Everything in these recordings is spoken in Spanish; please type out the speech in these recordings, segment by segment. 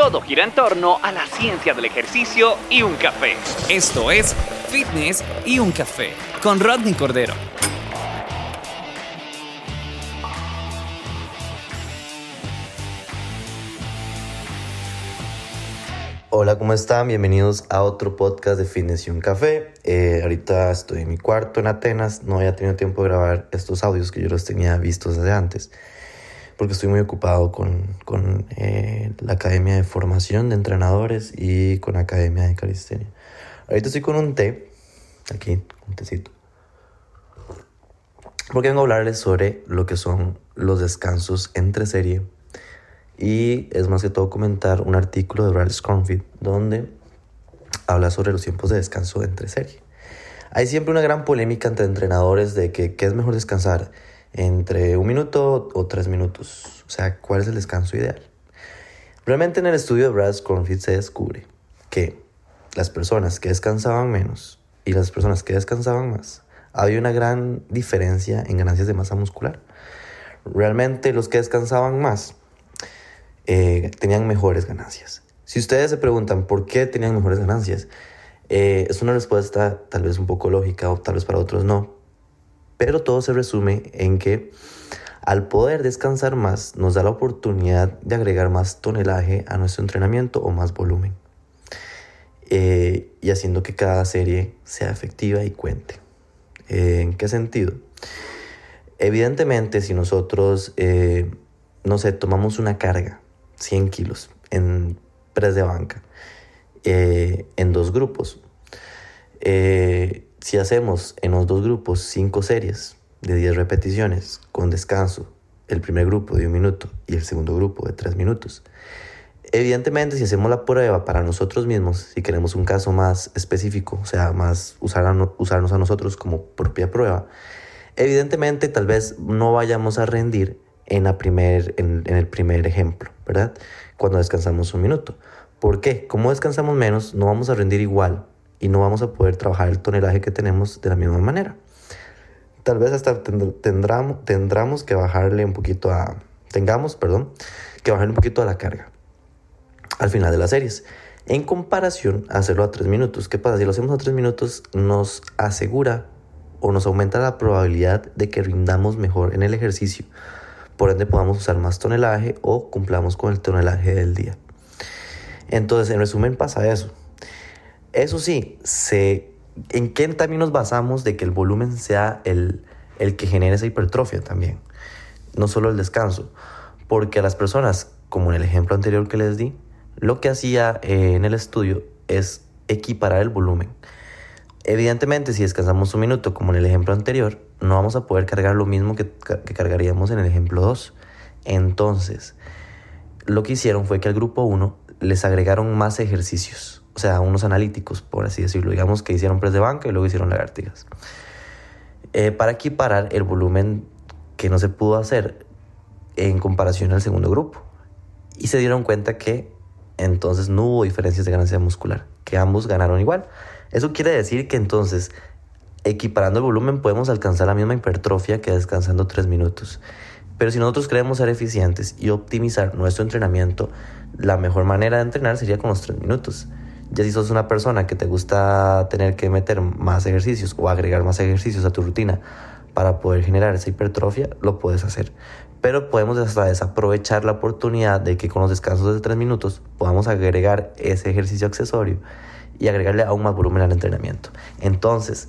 Todo gira en torno a la ciencia del ejercicio y un café. Esto es Fitness y un café con Rodney Cordero. Hola, ¿cómo están? Bienvenidos a otro podcast de Fitness y un Café. Eh, ahorita estoy en mi cuarto en Atenas. No había tenido tiempo de grabar estos audios que yo los tenía vistos desde antes porque estoy muy ocupado con, con eh, la Academia de Formación de Entrenadores y con la Academia de Calistenia. Ahorita estoy con un té, aquí, un tecito, porque vengo a hablarles sobre lo que son los descansos entre serie y es más que todo comentar un artículo de Brad Scronfield donde habla sobre los tiempos de descanso entre serie. Hay siempre una gran polémica entre entrenadores de que qué es mejor descansar entre un minuto o tres minutos. O sea, ¿cuál es el descanso ideal? Realmente en el estudio de Brad Cornfield se descubre que las personas que descansaban menos y las personas que descansaban más, había una gran diferencia en ganancias de masa muscular. Realmente los que descansaban más eh, tenían mejores ganancias. Si ustedes se preguntan por qué tenían mejores ganancias, eh, es una respuesta tal vez un poco lógica o tal vez para otros no, pero todo se resume en que al poder descansar más nos da la oportunidad de agregar más tonelaje a nuestro entrenamiento o más volumen. Eh, y haciendo que cada serie sea efectiva y cuente. Eh, ¿En qué sentido? Evidentemente, si nosotros, eh, no sé, tomamos una carga, 100 kilos, en press de banca, en dos grupos, si hacemos en los dos grupos 5 series de 10 repeticiones con descanso, el primer grupo de un minuto y el segundo grupo de 3 minutos, evidentemente si hacemos la prueba para nosotros mismos, si queremos un caso más específico, o sea, más usar usarnos a nosotros como propia prueba, evidentemente tal vez no vayamos a rendir en, la primer, en el primer ejemplo, ¿verdad? Cuando descansamos un minuto. ¿Por qué? Como descansamos menos, no vamos a rendir igual y no vamos a poder trabajar el tonelaje que tenemos de la misma manera. Tal vez hasta tendremos, tendremos que bajarle un poquito a, tengamos, perdón, que bajarle un poquito a la carga al final de las series. En comparación a hacerlo a 3 minutos. ¿Qué pasa? Si lo hacemos a 3 minutos nos asegura o nos aumenta la probabilidad de que rindamos mejor en el ejercicio. Por ende podamos usar más tonelaje o cumplamos con el tonelaje del día. Entonces, en resumen pasa eso. Eso sí, se, ¿en qué también nos basamos de que el volumen sea el, el que genere esa hipertrofia también? No solo el descanso. Porque a las personas, como en el ejemplo anterior que les di, lo que hacía eh, en el estudio es equiparar el volumen. Evidentemente, si descansamos un minuto, como en el ejemplo anterior, no vamos a poder cargar lo mismo que, que cargaríamos en el ejemplo 2. Entonces, lo que hicieron fue que al grupo 1 les agregaron más ejercicios o sea, unos analíticos, por así decirlo. Digamos que hicieron press de banca y luego hicieron lagartijas. Eh, para equiparar el volumen que no se pudo hacer en comparación al segundo grupo. Y se dieron cuenta que entonces no hubo diferencias de ganancia muscular, que ambos ganaron igual. Eso quiere decir que entonces, equiparando el volumen, podemos alcanzar la misma hipertrofia que descansando 3 minutos. Pero si nosotros queremos ser eficientes y optimizar nuestro entrenamiento, la mejor manera de entrenar sería con los 3 minutos. Ya si sos una persona que te gusta tener que meter más ejercicios o agregar más ejercicios a tu rutina para poder generar esa hipertrofia, lo puedes hacer. Pero podemos hasta desaprovechar la oportunidad de que con los descansos de 3 minutos podamos agregar ese ejercicio accesorio y agregarle aún más volumen al entrenamiento. Entonces,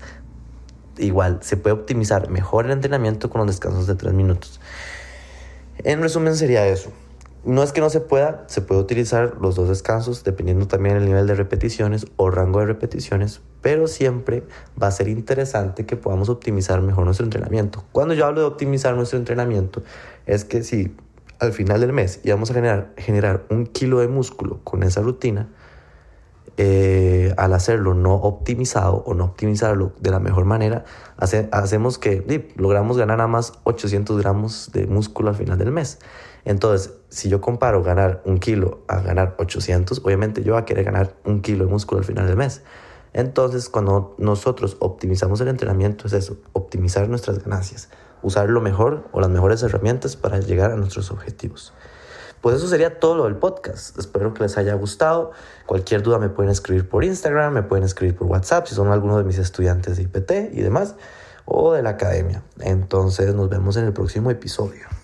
igual, se puede optimizar mejor el entrenamiento con los descansos de 3 minutos. En resumen sería eso. No es que no se pueda, se puede utilizar los dos descansos dependiendo también del nivel de repeticiones o rango de repeticiones, pero siempre va a ser interesante que podamos optimizar mejor nuestro entrenamiento. Cuando yo hablo de optimizar nuestro entrenamiento, es que si al final del mes íbamos a generar, generar un kilo de músculo con esa rutina, eh, al hacerlo no optimizado o no optimizarlo de la mejor manera, hacemos que logramos ganar nada más 800 gramos de músculo al final del mes. Entonces, si yo comparo ganar un kilo a ganar 800, obviamente yo voy a querer ganar un kilo de músculo al final del mes. Entonces, cuando nosotros optimizamos el entrenamiento, es eso, optimizar nuestras ganancias, usar lo mejor o las mejores herramientas para llegar a nuestros objetivos. Pues eso sería todo lo del podcast. Espero que les haya gustado. Cualquier duda me pueden escribir por Instagram, me pueden escribir por WhatsApp si son algunos de mis estudiantes de IPT y demás, o de la academia. Entonces nos vemos en el próximo episodio.